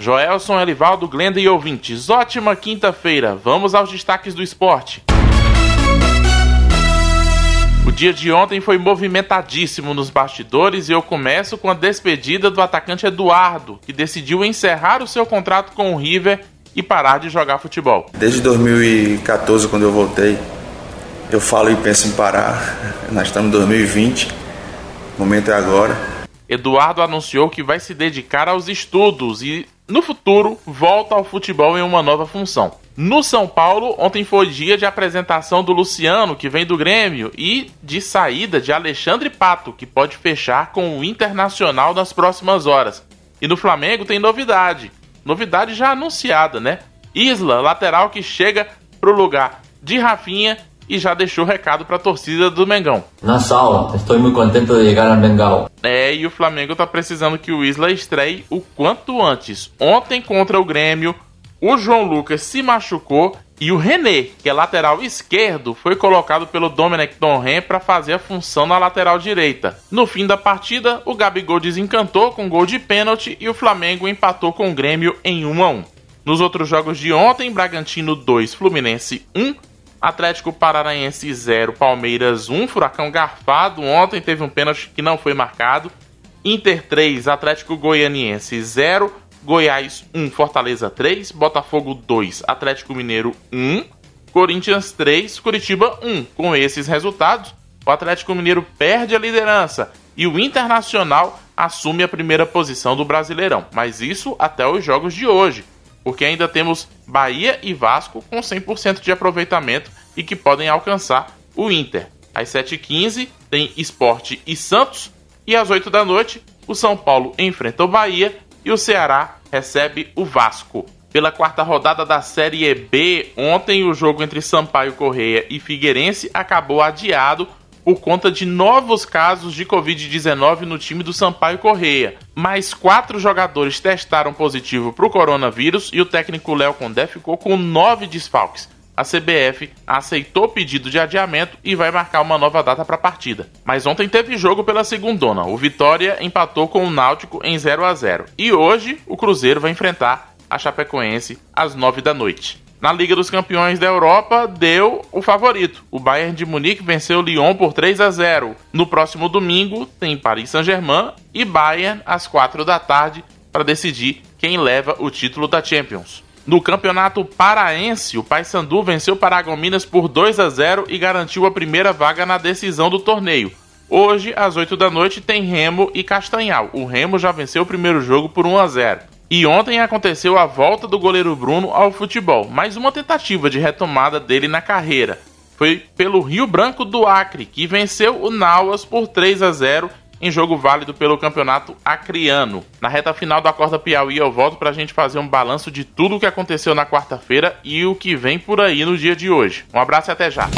Joelson, Elivaldo, Glenda e ouvintes, ótima quinta-feira. Vamos aos destaques do esporte. O dia de ontem foi movimentadíssimo nos bastidores e eu começo com a despedida do atacante Eduardo, que decidiu encerrar o seu contrato com o River e parar de jogar futebol. Desde 2014, quando eu voltei, eu falo e penso em parar. Nós estamos em 2020, o momento é agora. Eduardo anunciou que vai se dedicar aos estudos e no futuro, volta ao futebol em uma nova função. No São Paulo, ontem foi dia de apresentação do Luciano, que vem do Grêmio, e de saída de Alexandre Pato, que pode fechar com o Internacional nas próximas horas. E no Flamengo tem novidade. Novidade já anunciada, né? Isla, lateral que chega pro lugar de Rafinha e já deixou recado para a torcida do Mengão. Nassau, estou muito contente de chegar ao Mengão. É, e o Flamengo tá precisando que o Isla estreie o quanto antes. Ontem contra o Grêmio, o João Lucas se machucou e o René, que é lateral esquerdo, foi colocado pelo Dominic Donren para fazer a função na lateral direita. No fim da partida, o Gabigol desencantou com gol de pênalti e o Flamengo empatou com o Grêmio em 1 a 1. Nos outros jogos de ontem, Bragantino 2, Fluminense 1, Atlético Paranaense 0, Palmeiras 1, Furacão garfado. Ontem teve um pênalti que não foi marcado. Inter 3, Atlético Goianiense 0, Goiás 1, Fortaleza 3, Botafogo 2, Atlético Mineiro 1, Corinthians 3, Curitiba 1. Com esses resultados, o Atlético Mineiro perde a liderança e o Internacional assume a primeira posição do Brasileirão. Mas isso até os jogos de hoje porque ainda temos Bahia e Vasco com 100% de aproveitamento e que podem alcançar o Inter. Às 7h15 tem Esporte e Santos e às 8 da noite o São Paulo enfrenta o Bahia e o Ceará recebe o Vasco. Pela quarta rodada da Série B, ontem o jogo entre Sampaio Correia e Figueirense acabou adiado por conta de novos casos de Covid-19 no time do Sampaio Correia. Mais quatro jogadores testaram positivo para o coronavírus e o técnico Léo Condé ficou com nove desfalques. A CBF aceitou o pedido de adiamento e vai marcar uma nova data para a partida. Mas ontem teve jogo pela segundona. O Vitória empatou com o Náutico em 0 a 0 E hoje o Cruzeiro vai enfrentar a Chapecoense às 9 da noite. Na Liga dos Campeões da Europa, deu o favorito. O Bayern de Munique venceu o Lyon por 3 a 0. No próximo domingo, tem Paris Saint-Germain e Bayern às 4 da tarde para decidir quem leva o título da Champions. No Campeonato Paraense, o Paysandu venceu o Paragominas por 2 a 0 e garantiu a primeira vaga na decisão do torneio. Hoje, às 8 da noite, tem Remo e Castanhal. O Remo já venceu o primeiro jogo por 1 a 0. E ontem aconteceu a volta do goleiro Bruno ao futebol, mais uma tentativa de retomada dele na carreira. Foi pelo Rio Branco do Acre, que venceu o Nauas por 3 a 0 em jogo válido pelo campeonato acriano. Na reta final da Corda Piauí eu volto para a gente fazer um balanço de tudo o que aconteceu na quarta-feira e o que vem por aí no dia de hoje. Um abraço e até já!